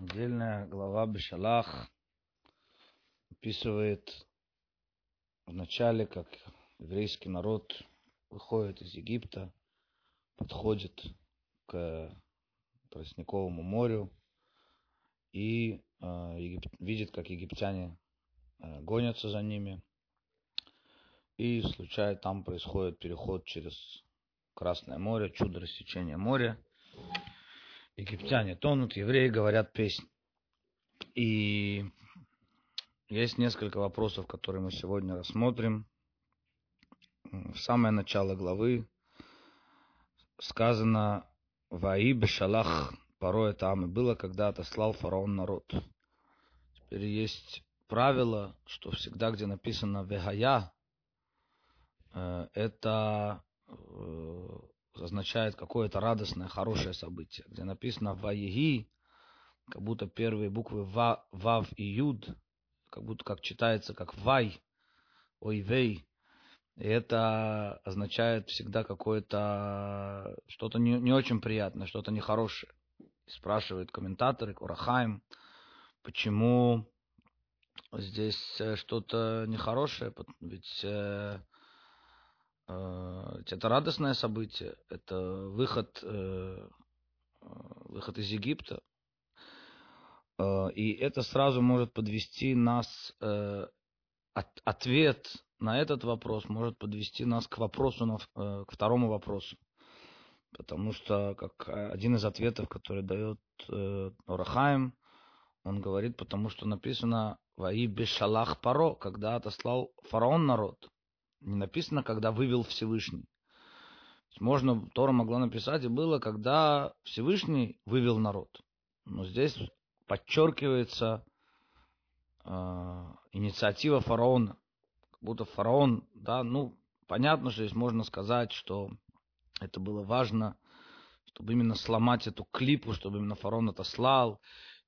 Недельная глава Бешалах описывает в начале, как еврейский народ выходит из Египта, подходит к Тростниковому морю и э, егип... видит, как египтяне э, гонятся за ними. И случайно там происходит переход через Красное море, чудо рассечения моря. Египтяне тонут, евреи говорят песни. И есть несколько вопросов, которые мы сегодня рассмотрим. В самое начало главы сказано «Ваи бешалах порой там и было, когда отослал фараон народ». Теперь есть правило, что всегда, где написано «Вегая», э, это э, означает какое-то радостное, хорошее событие. Где написано «Ваеги», как будто первые буквы ва, «Вав» и «Юд», как будто как читается как «Вай», «Ойвей», и это означает всегда какое-то что-то не, не очень приятное, что-то нехорошее. Спрашивают комментаторы, Курахаем, почему здесь э, что-то нехорошее, ведь э, э, это радостное событие, это выход, э, выход из Египта, э, и это сразу может подвести нас, э, от, ответ на этот вопрос может подвести нас к вопросу, э, к второму вопросу. Потому что, как один из ответов, который дает э, Орахаем, он говорит, потому что написано «Ваи бешалах паро», когда отослал фараон народ. Не написано, когда вывел Всевышний. Можно, Тора могла написать, и было, когда Всевышний вывел народ. Но здесь подчеркивается э, инициатива фараона будто фараон, да, ну, понятно, что здесь можно сказать, что это было важно, чтобы именно сломать эту клипу, чтобы именно фараон это слал.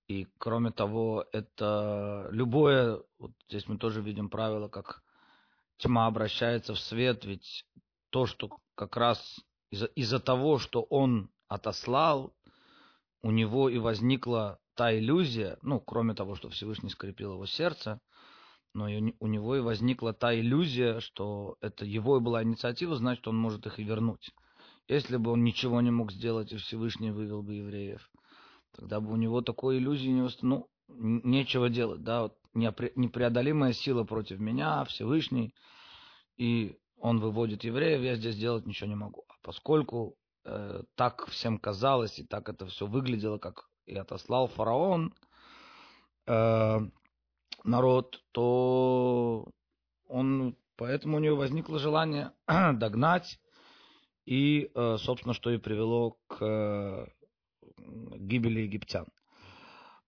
И кроме того, это любое, вот здесь мы тоже видим правило, как тьма обращается в свет, ведь то, что как раз из-за из того, что он отослал, у него и возникла та иллюзия, ну, кроме того, что Всевышний скрепил его сердце, но у него и возникла та иллюзия, что это его и была инициатива, значит, он может их и вернуть. Если бы он ничего не мог сделать, и Всевышний вывел бы евреев, тогда бы у него такой иллюзии не ну, нечего делать, да, вот непреодолимая сила против меня, Всевышний, и он выводит евреев, я здесь делать ничего не могу. А поскольку э, так всем казалось, и так это все выглядело, как и отослал фараон, э, народ, то он, поэтому у него возникло желание догнать, и, э, собственно, что и привело к э, гибели египтян.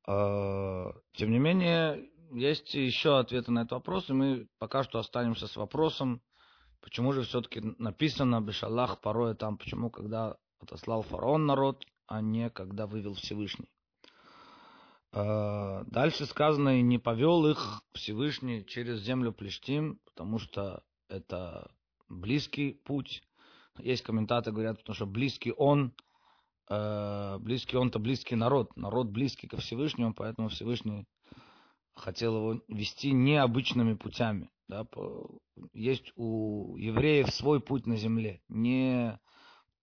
Э, тем не менее, есть еще ответы на этот вопрос, и мы пока что останемся с вопросом, почему же все-таки написано Бешалах порой там, почему когда отослал фараон народ, а не когда вывел Всевышний. А, дальше сказано, и не повел их Всевышний через землю Плештим, потому что это близкий путь. Есть комментаторы говорят, потому что близкий он, близкий он-то близкий народ, народ близкий ко Всевышнему, поэтому Всевышний хотел его вести необычными путями. Да? Есть у евреев свой путь на земле, не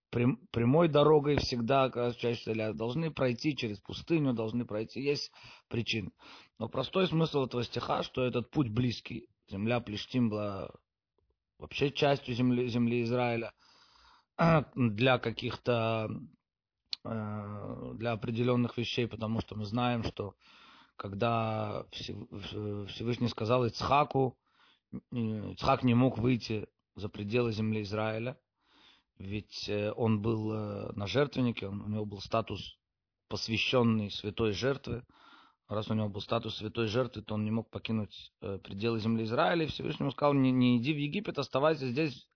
прямой дорогой всегда, чаще всего, должны пройти через пустыню, должны пройти, есть причины. Но простой смысл этого стиха, что этот путь близкий. Земля Плештим была вообще частью земли, земли Израиля для каких-то, э, для определенных вещей, потому что мы знаем, что когда Всевышний сказал Ицхаку, Ицхак не мог выйти за пределы земли Израиля, ведь э, он был э, на жертвеннике, у него был статус посвященный святой жертве. Раз у него был статус святой жертвы, то он не мог покинуть э, пределы земли Израиля. И Всевышний сказал, не, не иди в Египет, оставайся здесь,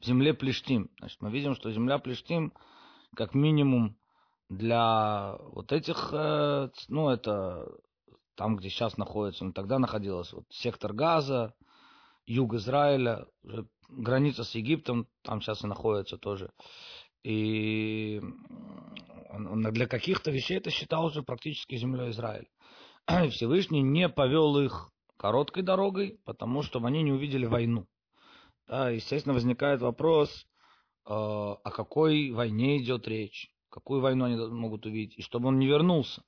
в земле Плештим. Значит, мы видим, что земля Плештим, как минимум, для вот этих, ну, это там, где сейчас находится, но тогда находилась вот сектор Газа, юг Израиля, граница с Египтом, там сейчас и находится тоже. И для каких-то вещей это считал уже практически землей Израиля. Всевышний не повел их короткой дорогой, потому что они не увидели войну. Да, естественно, возникает вопрос, э, о какой войне идет речь, какую войну они могут увидеть, и чтобы он не вернулся.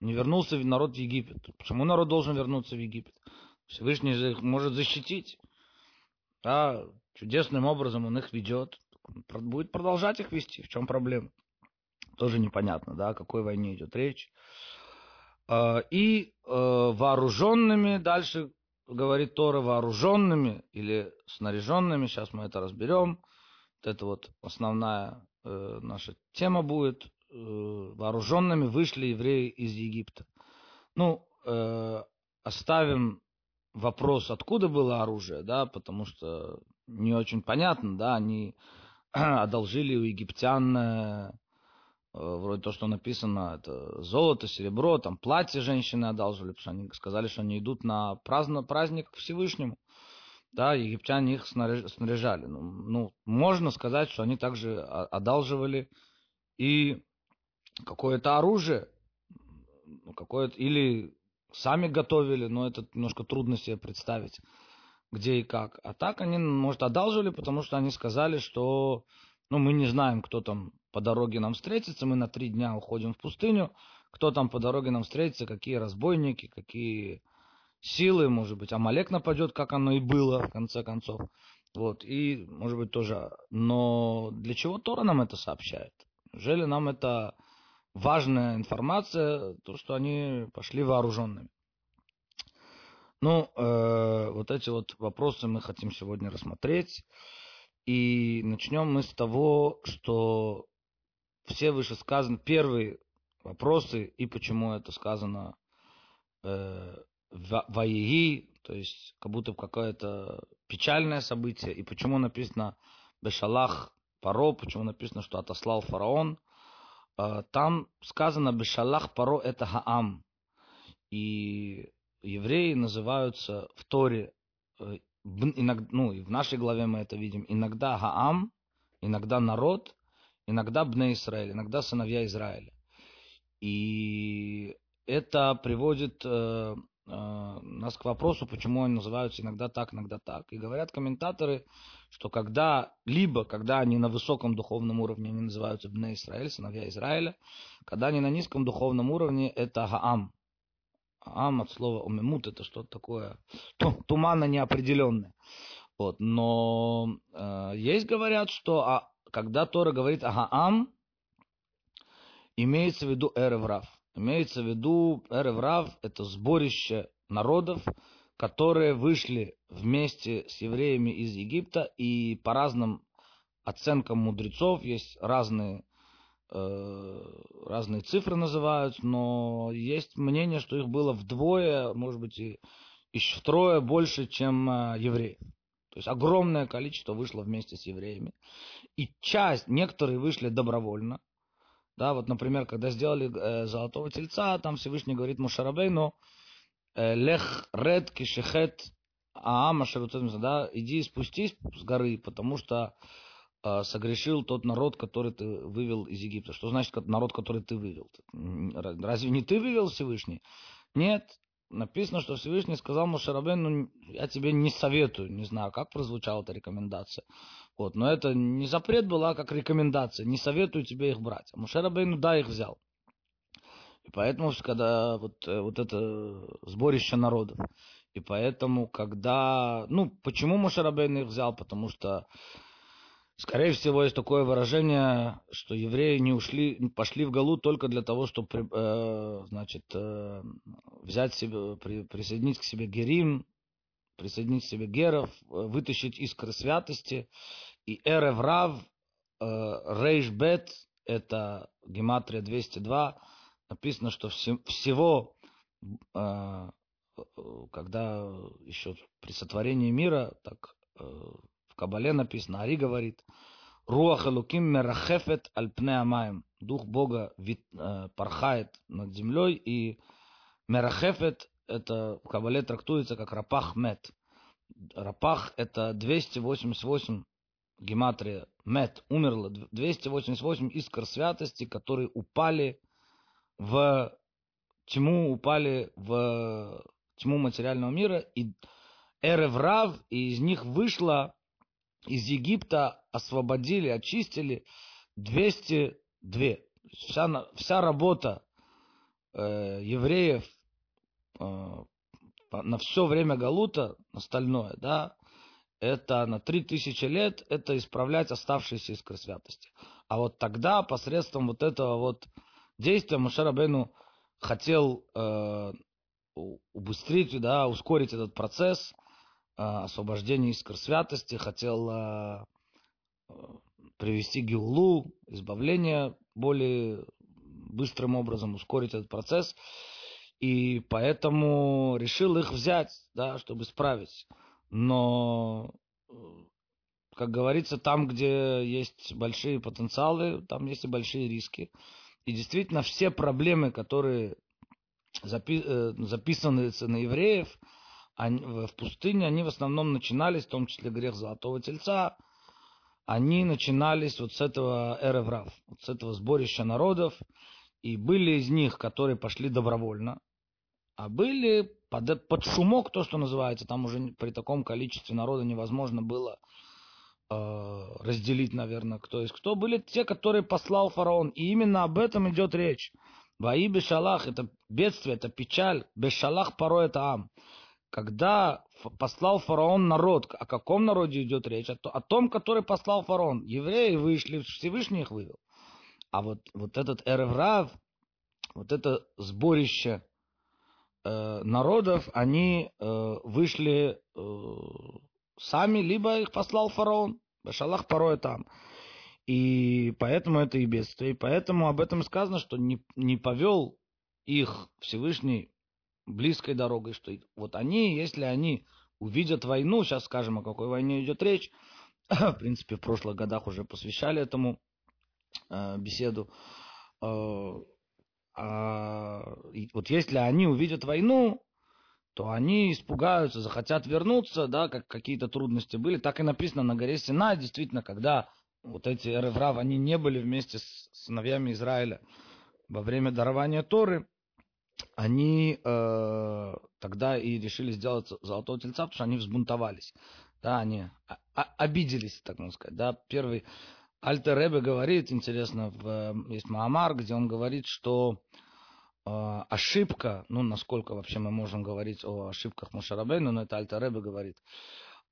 Не вернулся народ в Египет. Почему народ должен вернуться в Египет? Всевышний их может защитить. Да, чудесным образом он их ведет. Будет продолжать их вести. В чем проблема? Тоже непонятно, да, о какой войне идет речь. А, и э, вооруженными, дальше говорит Тора, вооруженными или снаряженными, сейчас мы это разберем. Это вот основная э, наша тема будет. Э, вооруженными вышли евреи из Египта. Ну, оставим вопрос, откуда было оружие, да, потому что не очень понятно, да, они одолжили у египтян Э, вроде то, что написано, это золото, серебро, там платье женщины одалживали, потому что они сказали, что они идут на праздно, праздник Всевышнему. Да, египтяне их снаряжали. Ну, ну, можно сказать, что они также одалживали и какое-то оружие, ну, какое-то, или сами готовили, но это немножко трудно себе представить, где и как. А так они, может, одалживали, потому что они сказали, что ну, мы не знаем, кто там по дороге нам встретится, мы на три дня уходим в пустыню, кто там по дороге нам встретится, какие разбойники, какие силы, может быть, Амалек нападет, как оно и было, в конце концов. Вот, и, может быть, тоже. Но для чего Тора нам это сообщает? Неужели нам это важная информация, то, что они пошли вооруженными? Ну, э, вот эти вот вопросы мы хотим сегодня рассмотреть. И начнем мы с того, что все вышесказанные, первые вопросы, и почему это сказано э, в то есть как будто какое-то печальное событие, и почему написано Бешалах Паро, почему написано, что отослал фараон. Э, там сказано Бешалах Паро это Хаам. И евреи называются в Торе, э, иногда, ну и в нашей главе мы это видим, иногда Хаам, иногда народ, иногда Бне Израиль, иногда сыновья Израиля. И это приводит э, нас к вопросу, почему они называются иногда так, иногда так. И говорят комментаторы, что когда, либо когда они на высоком духовном уровне, они называются Бне Израиль, сыновья Израиля, когда они на низком духовном уровне, это Гаам. Гаам от слова умемут, это что-то такое туманно неопределенное. Вот. Но э, есть говорят, что а, когда Тора говорит Агаам, имеется в виду Эреврав. Имеется в виду Эреврав – это сборище народов, которые вышли вместе с евреями из Египта, и по разным оценкам мудрецов есть разные, э, разные цифры называют, но есть мнение, что их было вдвое, может быть, и еще втрое больше, чем э, евреев. То есть огромное количество вышло вместе с евреями. И часть, некоторые вышли добровольно. Да, вот, например, когда сделали э, золотого тельца, там Всевышний говорит Мушарабейну, э, лех ред кишехет аама да, иди спустись с горы, потому что э, согрешил тот народ, который ты вывел из Египта. Что значит народ, который ты вывел? Разве не ты вывел Всевышний? Нет, написано, что Всевышний сказал Мушарабен, я тебе не советую, не знаю, как прозвучала эта рекомендация. Вот, но это не запрет была, как рекомендация, не советую тебе их брать. А Мушарабейну, да, их взял. И поэтому, когда вот, э, вот это сборище народов, и поэтому, когда, ну, почему Мушарабейн их взял? Потому что Скорее всего, есть такое выражение, что евреи не ушли, пошли в Галу только для того, чтобы э, значит, э, взять себе, при, присоединить к себе Герим, присоединить себе Геров, э, вытащить искры святости. И Эреврав, э, Рейшбет, это гематрия 202, написано, что все, всего, э, когда еще при сотворении мира, так э, Кабале написано, Ари говорит, Руах Элуким мерахефет альпне амаем. Дух Бога вит, порхает над землей, и мерахефет, это в Кабале трактуется как рапах мет. Рапах это 288 гематрия Мет, умерло 288 искр святости, которые упали в тьму, упали в тьму материального мира, и Эреврав, и из них вышло, из Египта освободили, очистили 202. Вся, вся работа э, евреев на все время Галута, остальное, да, это на три тысячи лет, это исправлять оставшиеся искры святости. А вот тогда, посредством вот этого вот действия, Мушарабейну хотел э, убыстрить, да, ускорить этот процесс э, освобождения искр святости, хотел э, привести Геулу, избавление более быстрым образом, ускорить этот процесс и поэтому решил их взять, да, чтобы исправить. Но, как говорится, там, где есть большие потенциалы, там есть и большие риски. И действительно, все проблемы, которые запи э, записаны на евреев они, в пустыне, они в основном начинались, в том числе грех Золотого Тельца, они начинались вот с этого эреврав, вот с этого сборища народов, и были из них, которые пошли добровольно, а были под, под шумок, то, что называется, там уже при таком количестве народа невозможно было э, разделить, наверное, кто есть кто. Были те, которые послал фараон. И именно об этом идет речь. Ваи бешалах – это бедствие, это печаль. Бешалах порой это ам. Когда послал фараон народ, о каком народе идет речь? О, о том, который послал фараон. Евреи вышли, Всевышний их вывел. А вот, вот этот Эреврав, вот это сборище народов, они э, вышли э, сами, либо их послал фараон. Башалах порой там. И поэтому это и бедствие. И поэтому об этом сказано, что не, не повел их Всевышний близкой дорогой, что вот они, если они увидят войну, сейчас скажем, о какой войне идет речь, в принципе, в прошлых годах уже посвящали этому э, беседу, э, а, вот если они увидят войну, то они испугаются, захотят вернуться, да, как какие-то трудности были. Так и написано на горе Сина, действительно, когда вот эти Эреврав, они не были вместе с сыновьями Израиля во время дарования Торы, они э, тогда и решили сделать золотого тельца, потому что они взбунтовались. Да, они обиделись, так можно сказать. Да. Первый Альтер Ребе говорит, интересно, в, есть Маамар, где он говорит, что э, ошибка, ну, насколько вообще мы можем говорить о ошибках Мушарабейну, но это Альтер Ребе говорит,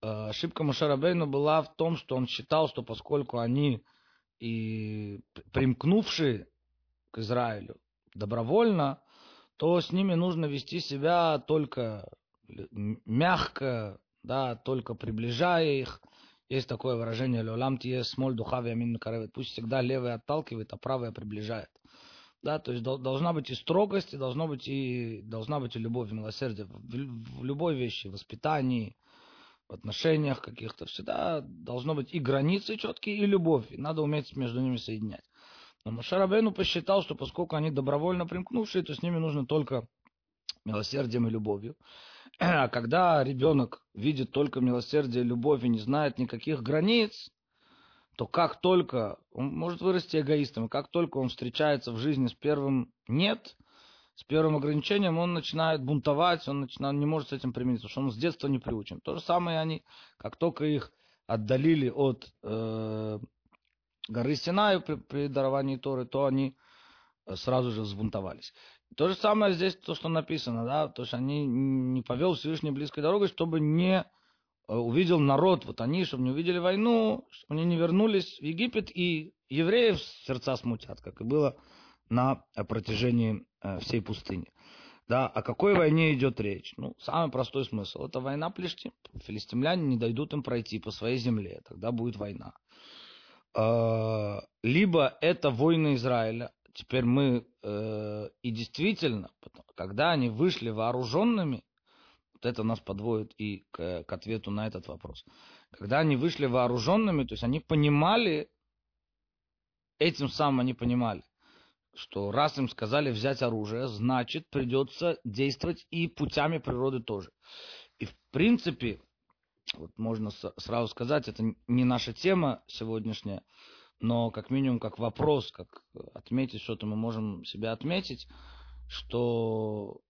э, ошибка Мушарабейну была в том, что он считал, что поскольку они и примкнувшие к Израилю добровольно, то с ними нужно вести себя только мягко, да, только приближая их, есть такое выражение «Леолам тие смоль духа вямин микаревет». Пусть всегда левый отталкивает, а правый приближает. Да, то есть должна быть и строгость, и должна быть и, должна быть и любовь, и милосердие. В, в любой вещи, в воспитании, в отношениях каких-то, всегда должно быть и границы четкие, и любовь. И надо уметь между ними соединять. Но Машарабейну посчитал, что поскольку они добровольно примкнувшие, то с ними нужно только милосердием и любовью. А когда ребенок видит только милосердие, любовь и не знает никаких границ, то как только он может вырасти эгоистом, как только он встречается в жизни с первым «нет», с первым ограничением, он начинает бунтовать, он начинает, не может с этим примириться, потому что он с детства не приучен. То же самое они, как только их отдалили от э, горы Синаю при, при даровании Торы, то они сразу же взбунтовались. То же самое здесь, то, что написано, да, то есть они не повел Всевышний близкой дорогой, чтобы не э, увидел народ, вот они, чтобы не увидели войну, чтобы они не вернулись в Египет, и евреев сердца смутят, как и было на протяжении э, всей пустыни. Да, о какой войне идет речь? Ну, самый простой смысл. Это война Плештим. Филистимляне не дойдут им пройти по своей земле. Тогда будет война. Э, либо это войны Израиля, теперь мы э, и действительно, когда они вышли вооруженными, вот это нас подводит и к, к ответу на этот вопрос. Когда они вышли вооруженными, то есть они понимали, этим самым они понимали, что раз им сказали взять оружие, значит придется действовать и путями природы тоже. И в принципе, вот можно сразу сказать, это не наша тема сегодняшняя, но как минимум как вопрос, как отметить что-то мы можем себя отметить, что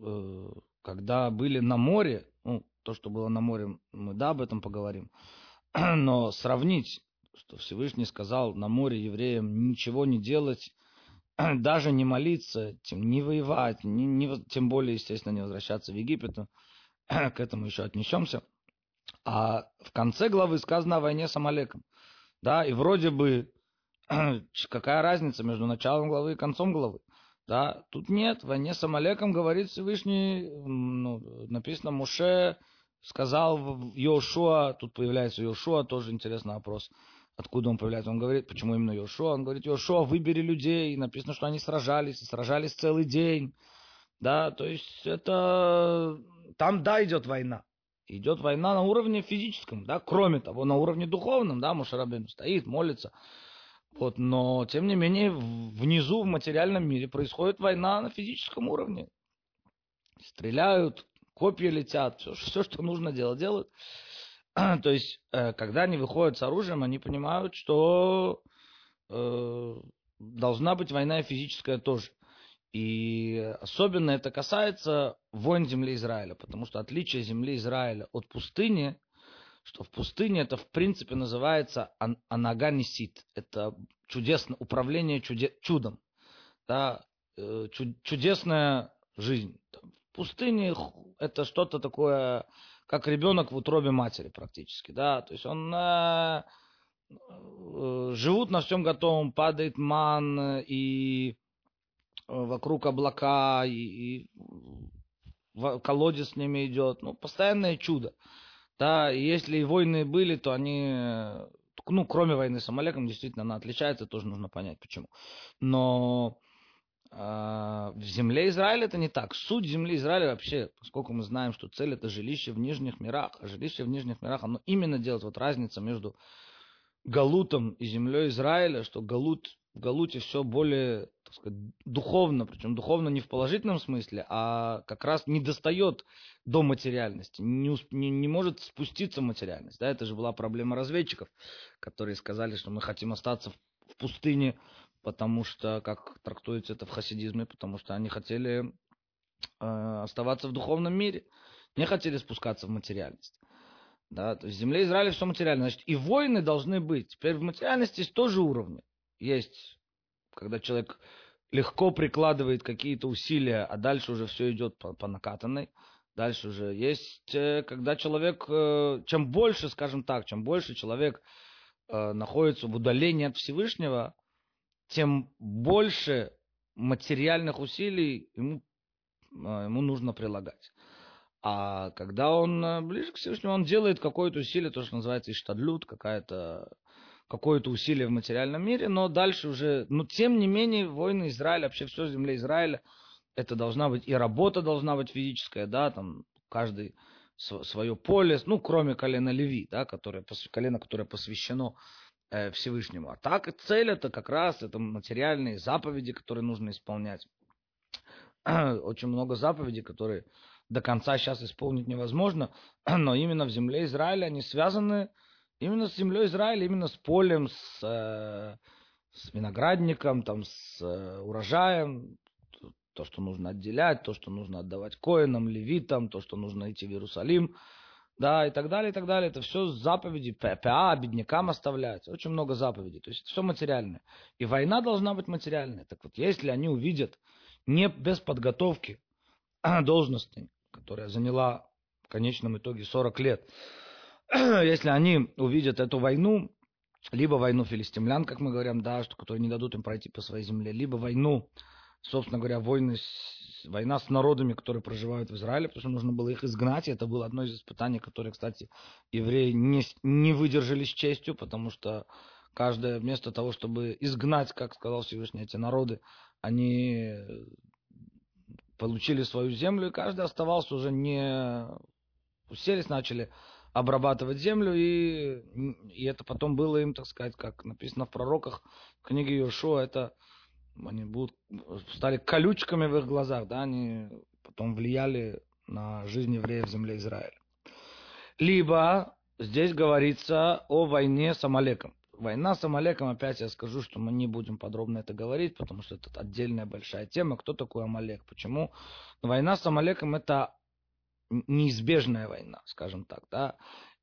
э, когда были на море, ну, то, что было на море, мы да, об этом поговорим, но сравнить, что Всевышний сказал на море евреям ничего не делать, даже не молиться, тем, не воевать, не, не, тем более, естественно, не возвращаться в Египет, к этому еще отнесемся. А в конце главы сказано о войне с Амалеком. Да, и вроде бы какая разница между началом главы и концом главы? Да, тут нет, в войне с Амалеком говорит Всевышний, ну, написано, Муше сказал Йошуа, тут появляется Йошуа, тоже интересный вопрос, откуда он появляется. Он говорит, почему именно Йошуа? Он говорит, Йошуа, выбери людей, написано, что они сражались, и сражались целый день. Да, то есть это, там, да, идет война. Идет война на уровне физическом, да, кроме того, на уровне духовном, да, Мушарабин стоит, молится, вот, но, тем не менее, внизу, в материальном мире, происходит война на физическом уровне. Стреляют, копья летят, все, все что нужно делать, делают. То есть, э, когда они выходят с оружием, они понимают, что э, должна быть война физическая тоже. И особенно это касается войн земли Израиля, потому что отличие земли Израиля от пустыни что в пустыне это в принципе называется анагамисит. Это чудесное управление чуде, чудом. Да, э, чудесная жизнь. В пустыне это что-то такое, как ребенок в утробе матери практически. Да? То есть он э, э, живут на всем готовом, падает ман и вокруг облака, и, и колодец с ними идет. Ну, постоянное чудо. Да, и если и войны были, то они, ну, кроме войны с Амалеком, действительно, она отличается, тоже нужно понять, почему. Но э, в земле Израиля это не так. Суть земли Израиля вообще, поскольку мы знаем, что цель это жилище в нижних мирах, а жилище в нижних мирах, оно именно делает вот разницу между Галутом и землей Израиля, что Галут в Галуте все более, так сказать, духовно, причем духовно не в положительном смысле, а как раз не достает до материальности, не, не, не может спуститься материальность. Да, это же была проблема разведчиков, которые сказали, что мы хотим остаться в, в пустыне, потому что, как трактуется это в хасидизме, потому что они хотели э, оставаться в духовном мире, не хотели спускаться в материальность. Да, то есть в земле Израиля все материально. Значит, и войны должны быть. Теперь в материальности есть тоже уровни. Есть, когда человек легко прикладывает какие-то усилия, а дальше уже все идет по, по накатанной. Дальше уже есть, э, когда человек, э, чем больше, скажем так, чем больше человек э, находится в удалении от Всевышнего, тем больше материальных усилий ему, ему нужно прилагать. А когда он ближе к Всевышнему, он делает какое-то усилие, то, что называется иштадлют, какая-то какое-то усилие в материальном мире, но дальше уже, но тем не менее, войны Израиля, вообще все земля Израиля, это должна быть, и работа должна быть физическая, да, там каждый свое поле, ну, кроме колена Леви, да, которое, колено, которое посвящено э, Всевышнему. А так цель это как раз, это материальные заповеди, которые нужно исполнять. Очень много заповедей, которые до конца сейчас исполнить невозможно, но именно в земле Израиля они связаны Именно с землей Израиля, именно с полем, с, э, с виноградником, там, с э, урожаем, то, что нужно отделять, то, что нужно отдавать коинам, левитам, то, что нужно идти в Иерусалим, да, и так далее, и так далее. Это все заповеди, ПА, беднякам оставлять, очень много заповедей, то есть это все материальное. И война должна быть материальной. Так вот, если они увидят не без подготовки должностной, которая заняла в конечном итоге 40 лет, если они увидят эту войну, либо войну филистимлян, как мы говорим, да, что, которые не дадут им пройти по своей земле, либо войну, собственно говоря, войны война с народами, которые проживают в Израиле, потому что нужно было их изгнать, и это было одно из испытаний, которые, кстати, евреи не, не выдержали с честью, потому что каждое вместо того, чтобы изгнать, как сказал Всевышний, эти народы, они получили свою землю, и каждый оставался уже не... Уселись, начали обрабатывать землю, и, и это потом было им, так сказать, как написано в пророках, в книге Йошуа, это они будут, стали колючками в их глазах, да, они потом влияли на жизнь евреев в земле Израиля. Либо здесь говорится о войне с Амалеком. Война с Амалеком, опять я скажу, что мы не будем подробно это говорить, потому что это отдельная большая тема. Кто такой Амалек? Почему? Война с Амалеком это неизбежная война, скажем так. Да?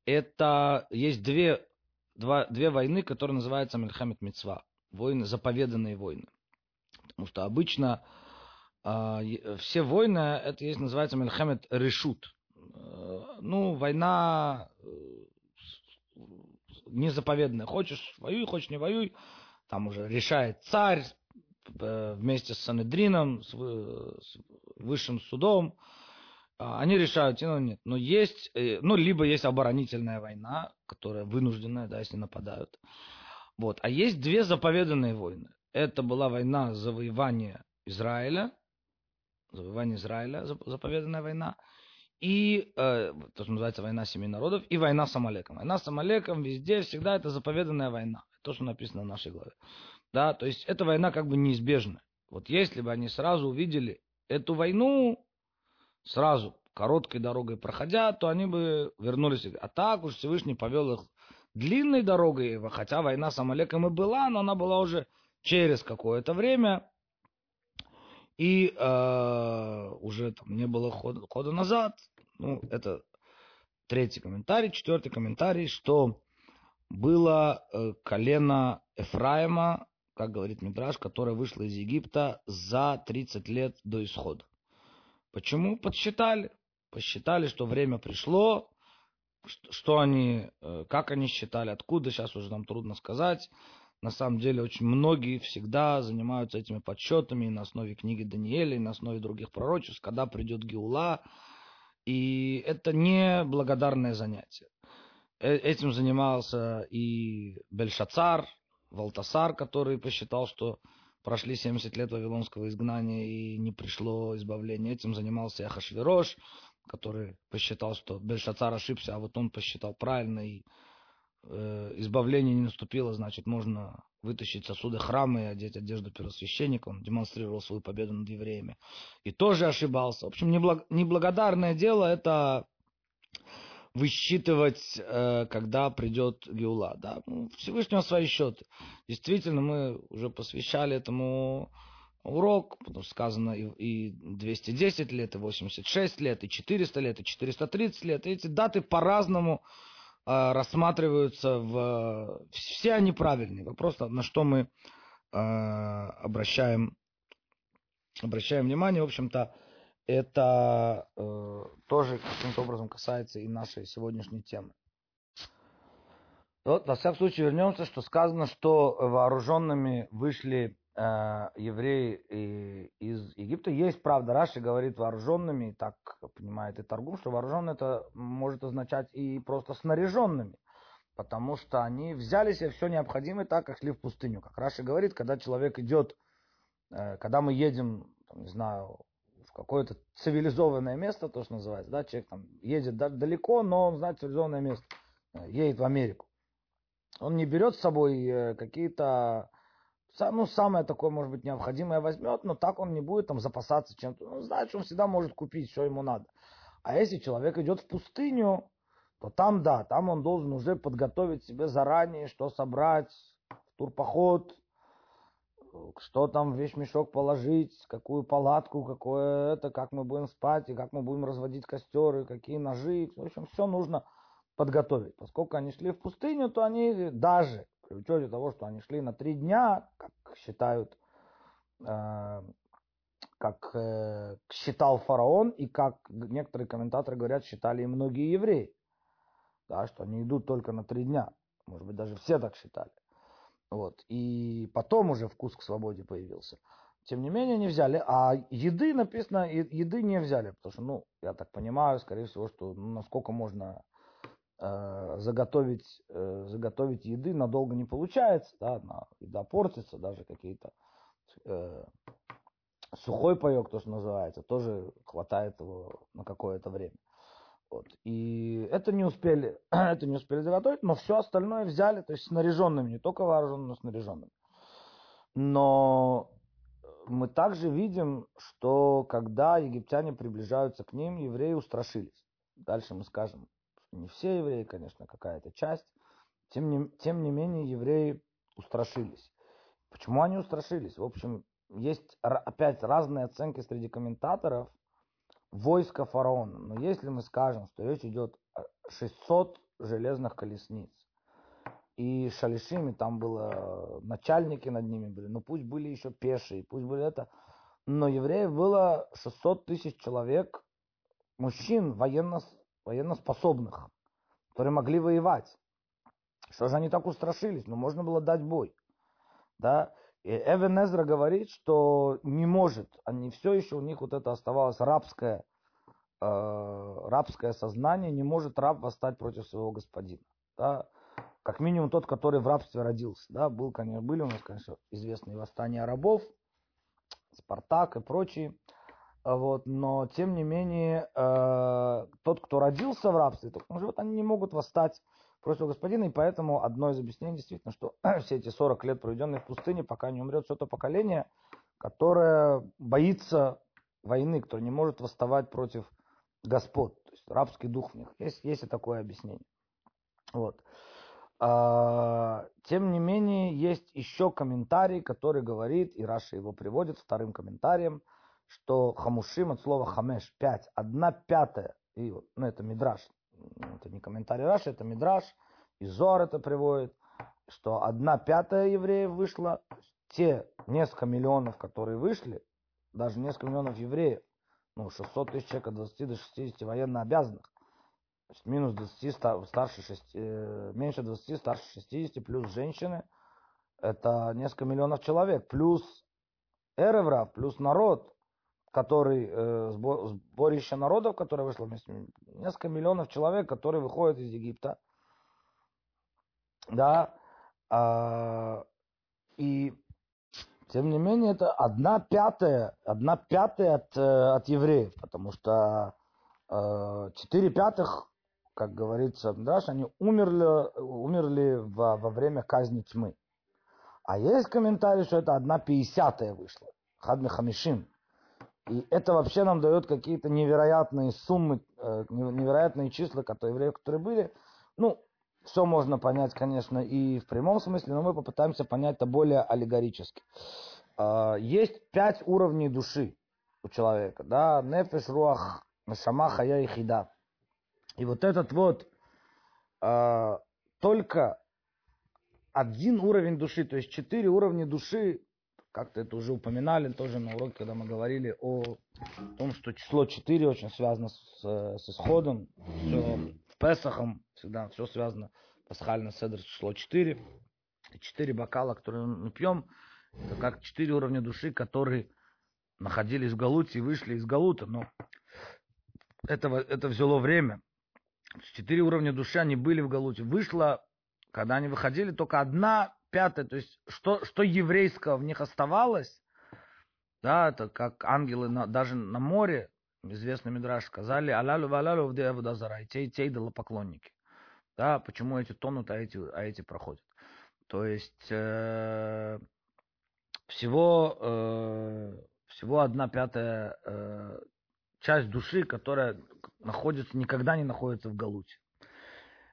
Это есть две, два, две войны, которые называются Мельхамед Мецва. Войны, заповеданные войны. Потому что обычно э, все войны, это есть, называется Мельхамед Решут. Э, ну, война э, незаповедная. Хочешь воюй, хочешь не воюй. Там уже решает царь э, вместе с Санедрином, с, с высшим судом. А, они решают, ну нет. Но есть, э, ну, либо есть оборонительная война, которая вынужденная, да, если нападают. Вот. А есть две заповеданные войны. Это была война завоевания Израиля, завоевание Израиля, заповеданная война, и э, то, что называется война семи народов, и война с Амалеком. Война с Амалеком везде, всегда это заповеданная война. То, что написано в нашей главе. Да, то есть эта война как бы неизбежна. Вот если бы они сразу увидели эту войну, сразу короткой дорогой проходя, то они бы вернулись. А так уж Всевышний повел их длинной дорогой, хотя война с Амалеком и была, но она была уже через какое-то время, и э, уже там не было хода, хода назад. Ну, это третий комментарий. Четвертый комментарий, что было э, колено Эфраима, как говорит Мидраш, которое вышло из Египта за 30 лет до исхода. Почему? Подсчитали. Посчитали, что время пришло, что они, э, как они считали, откуда, сейчас уже нам трудно сказать. На самом деле очень многие всегда занимаются этими подсчетами на основе книги Даниэля, и на основе других пророчеств, когда придет Геула. И это не благодарное занятие. Э, этим занимался и Бельшацар, Валтасар, который посчитал, что прошли 70 лет вавилонского изгнания и не пришло избавление. Этим занимался Ахашвирош, который посчитал, что Бельшацар ошибся, а вот он посчитал правильно, и э, избавление не наступило, значит, можно вытащить сосуды храма и одеть одежду первосвященника. Он демонстрировал свою победу над евреями. И тоже ошибался. В общем, неблаг... неблагодарное дело это высчитывать, э, когда придет Геула. Да? Ну, Всевышнего свои счеты. Действительно, мы уже посвящали этому урок, потому что сказано и, и 210 лет, и 86 лет, и 400 лет, и 430 лет. Эти даты по-разному э, рассматриваются, в, все они правильные. Вопрос, на что мы э, обращаем, обращаем внимание, в общем-то, это э, тоже каким-то образом касается и нашей сегодняшней темы. Вот, во всяком случае, вернемся, что сказано, что вооруженными вышли э, евреи из Египта. Есть, правда, Раши говорит вооруженными, и так понимает и торгум, что вооруженные это может означать и просто снаряженными, потому что они взяли себе все необходимое так, как шли в пустыню. Как Раши говорит, когда человек идет, э, когда мы едем, там, не знаю, какое-то цивилизованное место, то, что называется, да, человек там едет далеко, но он знает цивилизованное место, э, едет в Америку. Он не берет с собой э, какие-то ну, самое такое, может быть, необходимое возьмет, но так он не будет там запасаться чем-то. Он знает, что он всегда может купить, что ему надо. А если человек идет в пустыню, то там, да, там он должен уже подготовить себе заранее, что собрать в турпоход, что там в вещмешок положить, какую палатку, какое это, как мы будем спать, и как мы будем разводить костер, и какие ножи. В общем, все нужно подготовить. Поскольку они шли в пустыню, то они даже при учете того, что они шли на три дня, как считают, э, как э, считал фараон, и как некоторые комментаторы говорят, считали и многие евреи, да, что они идут только на три дня. Может быть, даже все так считали. Вот. И потом уже вкус к свободе появился. Тем не менее, не взяли. А еды написано, еды не взяли. Потому что, ну, я так понимаю, скорее всего, что ну, насколько можно э, заготовить, э, заготовить еды надолго не получается. Да, на, еда портится, даже какие-то э, сухой паек, то, что называется, тоже хватает его на какое-то время. Вот. И это не успели, это не успели заготовить, но все остальное взяли, то есть снаряженными, не только вооруженными, но снаряженными. Но мы также видим, что когда египтяне приближаются к ним, евреи устрашились. Дальше мы скажем, Не все евреи, конечно, какая-то часть. Тем не, тем не менее, евреи устрашились. Почему они устрашились? В общем, есть опять разные оценки среди комментаторов войска фараона. Но если мы скажем, что речь идет о 600 железных колесниц, и шалишими, там было начальники над ними были, ну пусть были еще пешие, пусть были это, но евреев было 600 тысяч человек, мужчин военно, военноспособных, которые могли воевать. Что же они так устрашились? Ну, можно было дать бой. Да? Эвен Эзра говорит, что не может, они все еще, у них вот это оставалось рабское, э, рабское сознание, не может раб восстать против своего господина. Да? Как минимум тот, который в рабстве родился. Да? Был, конечно, были у нас, конечно, известные восстания рабов, Спартак и прочие. Вот, но тем не менее, э, тот, кто родился в рабстве, то, вот они не могут восстать против господина, и поэтому одно из объяснений действительно, что все эти 40 лет, проведенные в пустыне, пока не умрет все то поколение, которое боится войны, которое не может восставать против господ. То есть рабский дух в них. Есть, есть и такое объяснение. Вот. А, тем не менее, есть еще комментарий, который говорит, и Раша его приводит вторым комментарием, что хамушим от слова хамеш, пять, одна пятая, и, ну это мидраж, это не комментарий Раши, это Мидраш, и Зор это приводит, что одна пятая евреев вышла, те несколько миллионов, которые вышли, даже несколько миллионов евреев, ну, 600 тысяч человек от 20 до 60 военно обязанных, то есть минус 20, старше 6, э, меньше 20, старше 60, плюс женщины, это несколько миллионов человек, плюс Эреврав, плюс народ, который, э, сборище народов, которое вышло вместе, несколько миллионов человек, которые выходят из Египта, да, э, и тем не менее это одна пятая, одна пятая от, э, от евреев, потому что э, четыре пятых, как говорится, Мдраш, они умерли, умерли во, во время казни тьмы. А есть комментарий, что это одна пятьдесятая вышла. Хадми Хамишим. И это вообще нам дает какие-то невероятные суммы, э, невероятные числа, которые евреев, которые были. Ну, все можно понять, конечно, и в прямом смысле, но мы попытаемся понять это более аллегорически. А, есть пять уровней души у человека, да, нефеш, руах, нашама, хая и хида. И вот этот вот а, только один уровень души, то есть четыре уровня души как-то это уже упоминали тоже на уроке, когда мы говорили о том, что число 4 очень связано с, с исходом. Все в Песахом всегда все связано. Пасхальный седр число 4. Четыре бокала, которые мы пьем, это как четыре уровня души, которые находились в Галуте и вышли из Галута. Но этого, это взяло время. Четыре уровня души, они были в Галуте. Вышло, когда они выходили, только одна пятое, то есть что, что еврейского в них оставалось, да, это как ангелы на, даже на море, известный Мидраш сказали, алялю валялю в девудазара, и те, и те идолопоклонники. Да, почему эти тонут, а эти, а эти проходят. То есть э, всего, э, всего одна пятая э, часть души, которая находится, никогда не находится в Галуте.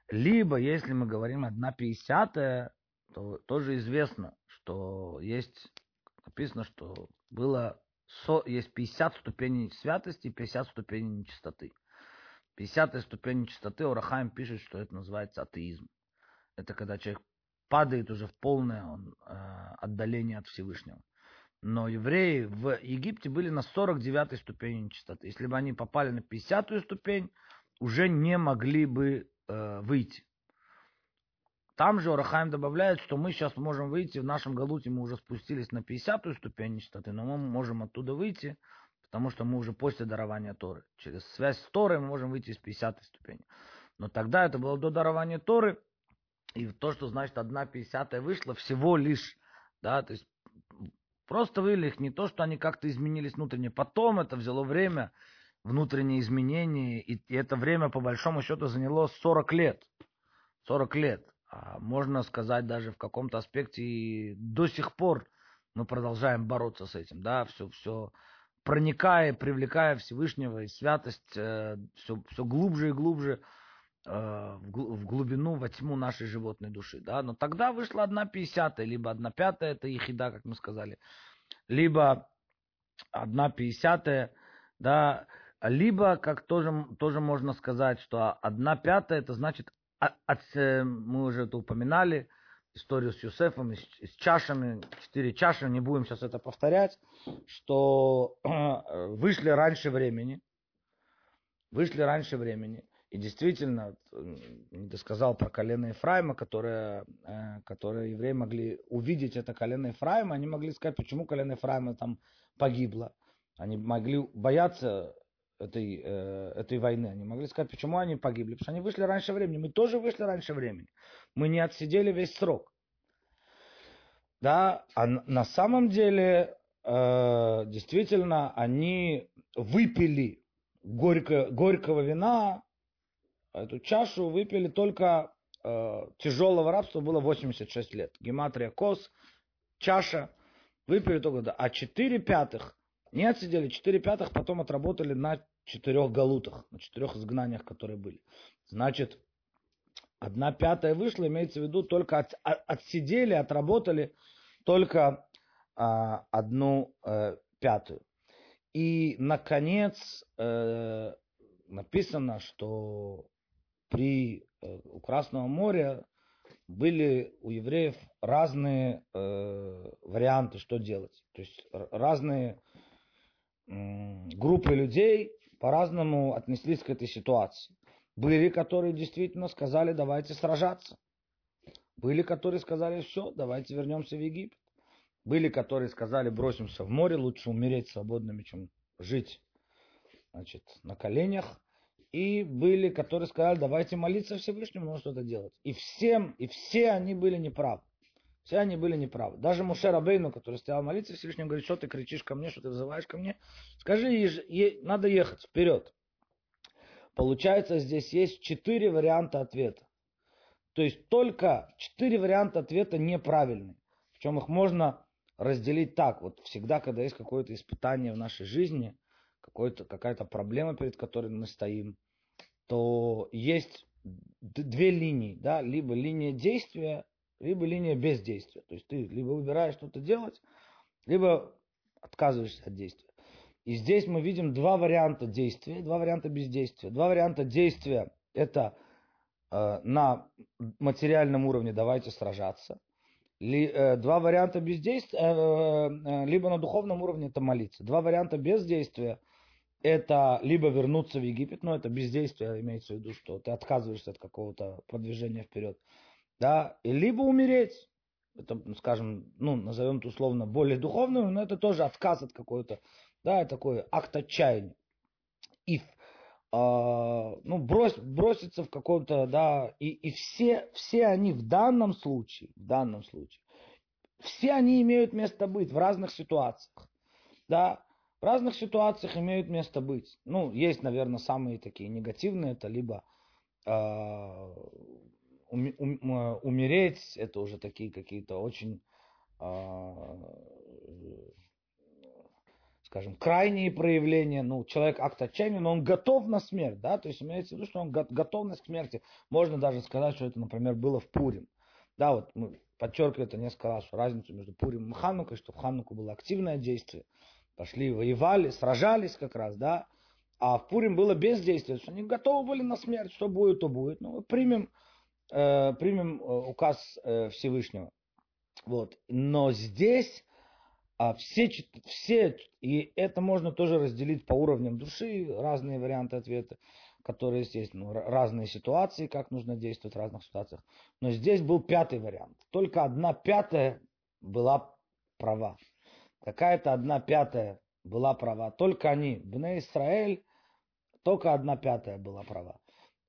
Либо, если мы говорим одна пятьдесятая, то тоже известно, что есть, написано, что было, со, есть 50 ступеней святости и 50 ступеней нечистоты. 50 ступень нечистоты Орахаем пишет, что это называется атеизм. Это когда человек падает уже в полное он, э, отдаление от Всевышнего. Но евреи в Египте были на 49 ступени нечистоты. Если бы они попали на 50 ступень, уже не могли бы э, выйти. Там же Орахаем добавляет, что мы сейчас можем выйти, в нашем Галуте мы уже спустились на 50-ю ступень нечистоты, но мы можем оттуда выйти, потому что мы уже после дарования Торы. Через связь с Торой мы можем выйти из 50-й ступени. Но тогда это было до дарования Торы, и то, что значит одна 50-я вышла, всего лишь, да, то есть просто вывели их не то, что они как-то изменились внутренне. Потом это взяло время, внутренние изменения, и, и это время, по большому счету, заняло 40 лет. 40 лет. А можно сказать даже в каком-то аспекте и до сих пор мы продолжаем бороться с этим, да, все, все проникая, привлекая Всевышнего и святость э, все, все глубже и глубже э, в глубину, во тьму нашей животной души. Да? Но тогда вышла одна пятьдесятая, либо одна пятая, это ехида, как мы сказали, либо одна пятьдесятая, да, либо, как тоже, тоже можно сказать, что одна пятая, это значит, э, мы уже это упоминали, историю с Юсефом, с, с чашами, четыре чаши, не будем сейчас это повторять, что вышли раньше времени, вышли раньше времени. И действительно, ты сказал про колено Ефраима, которое, которое евреи могли увидеть это колено Ефраима, они могли сказать, почему колено Ефраима там погибло. Они могли бояться этой, э, этой войны. Они могли сказать, почему они погибли. Потому что они вышли раньше времени. Мы тоже вышли раньше времени. Мы не отсидели весь срок. Да, а на самом деле, э, действительно, они выпили горько, горького вина, эту чашу выпили только э, тяжелого рабства было 86 лет. Гематрия Кос, чаша, выпили только, да. А 4 пятых не отсидели, 4 пятых потом отработали на четырех галутах, на четырех изгнаниях, которые были. Значит, одна пятая вышла, имеется в виду, только от, от, отсидели, отработали только а, одну э, пятую. И, наконец, э, написано, что при э, у Красного моря были у евреев разные э, варианты, что делать. То есть разные группы людей по-разному отнеслись к этой ситуации. Были, которые действительно сказали, давайте сражаться. Были, которые сказали, все, давайте вернемся в Египет. Были, которые сказали, бросимся в море, лучше умереть свободными, чем жить значит, на коленях. И были, которые сказали, давайте молиться Всевышнему, но что-то делать. И всем, и все они были неправы. Все они были неправы. Даже Муше Рабейну, который стоял молиться Всевышнему, говорит, что ты кричишь ко мне, что ты вызываешь ко мне. Скажи, надо ехать вперед. Получается, здесь есть четыре варианта ответа. То есть только четыре варианта ответа неправильные. Причем их можно разделить так. Вот всегда, когда есть какое-то испытание в нашей жизни, какая-то проблема, перед которой мы стоим, то есть две линии, да, либо линия действия, либо линия бездействия. То есть ты либо выбираешь что-то делать, либо отказываешься от действия. И здесь мы видим два варианта действия, два варианта бездействия. Два варианта действия – это э, на материальном уровне давайте сражаться – ли, э, два варианта бездействия, э, э, либо на духовном уровне это молиться. Два варианта бездействия это либо вернуться в Египет, но это бездействие имеется в виду, что ты отказываешься от какого-то продвижения вперед, да, и либо умереть. Это, скажем, ну, назовем это условно более духовным, но это тоже отказ от какой-то, да, такой акт отчаяния. И Uh, ну, брось, броситься в каком-то, да, и, и все, все они в данном случае, в данном случае, все они имеют место быть в разных ситуациях, да, в разных ситуациях имеют место быть. Ну, есть, наверное, самые такие негативные, это либо ум, умереть, это уже такие какие-то очень uh, скажем, крайние проявления, ну, человек акт отчаяния, но он готов на смерть, да, то есть имеется в виду, что он готовность к смерти. Можно даже сказать, что это, например, было в Пурим. Да, вот мы подчеркивали это несколько раз, разницу между Пурим и Ханукой, что в Хануку было активное действие. Пошли, воевали, сражались как раз, да, а в Пурим было бездействие, что они готовы были на смерть, что будет, то будет. Ну, примем, э, примем э, указ э, Всевышнего. Вот. Но здесь а все, все, и это можно тоже разделить по уровням души, разные варианты ответа, которые есть, ну, разные ситуации, как нужно действовать в разных ситуациях. Но здесь был пятый вариант. Только одна пятая была права. Какая-то одна пятая была права. Только они, Бне Израиль, только одна пятая была права.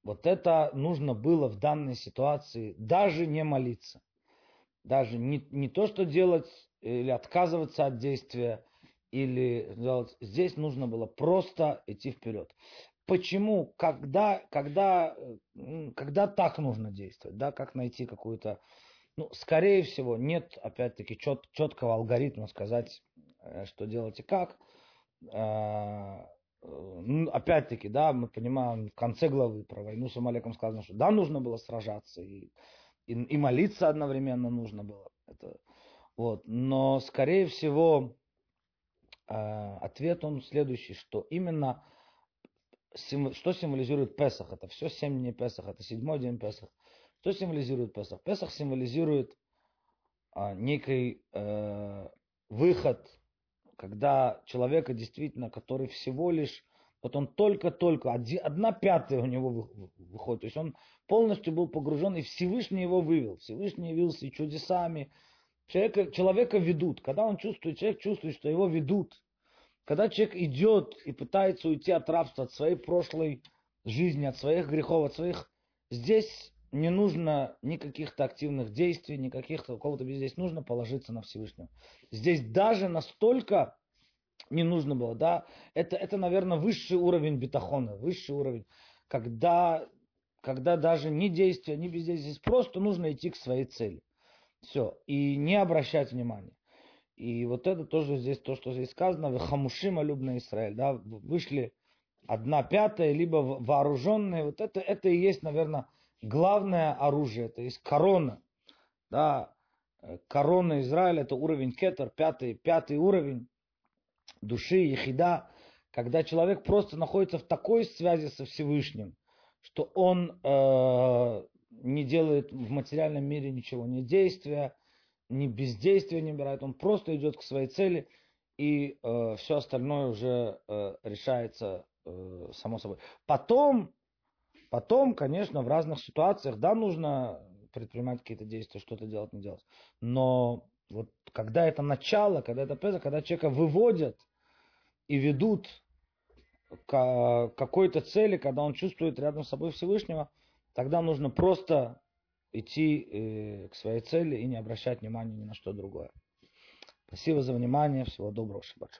Вот это нужно было в данной ситуации даже не молиться. Даже не, не то, что делать или отказываться от действия, или делать. Здесь нужно было просто идти вперед. Почему? Когда, когда, когда так нужно действовать? Да, как найти какую-то... Ну, скорее всего, нет, опять-таки, чет, четкого алгоритма сказать, э, что делать и как. А, ну, опять-таки, да, мы понимаем, в конце главы про войну с Амалеком сказано, что да, нужно было сражаться, и, и, и молиться одновременно нужно было. Это, вот. Но, скорее всего, э, ответ он следующий, что именно что символизирует Песах? Это все семь дней Песах, это седьмой день Песах. Что символизирует Песах? Песах символизирует а, некий э, выход, когда человека действительно, который всего лишь, вот он только-только, одна пятая у него выходит, то есть он полностью был погружен, и Всевышний его вывел. Всевышний явился и чудесами. Человека, человека ведут. Когда он чувствует, человек чувствует, что его ведут. Когда человек идет и пытается уйти от рабства, от своей прошлой жизни, от своих грехов, от своих... Здесь не нужно никаких-то активных действий, никаких-то какого-то бездействия. Нужно положиться на Всевышнего. Здесь даже настолько не нужно было, да, это, это, наверное, высший уровень бетахона, высший уровень, когда, когда даже ни действия, ни бездействия, здесь просто нужно идти к своей цели. Все, и не обращать внимания. И вот это тоже здесь, то, что здесь сказано, хамушима любна Израиль, да, вышли одна пятая, либо вооруженные, вот это, это и есть, наверное, главное оружие, это есть корона. Да, э, корона Израиля это уровень кетер, пятый, пятый уровень души, ехида, когда человек просто находится в такой связи со Всевышним, что он э, не делает в материальном мире ничего, ни действия, ни бездействия не убирает, он просто идет к своей цели, и э, все остальное уже э, решается э, само собой. Потом Потом, конечно, в разных ситуациях, да, нужно предпринимать какие-то действия, что-то делать, не делать. Но вот когда это начало, когда это пеза, когда человека выводят и ведут к какой-то цели, когда он чувствует рядом с собой Всевышнего, тогда нужно просто идти э, к своей цели и не обращать внимания ни на что другое. Спасибо за внимание. Всего доброго, Шаббат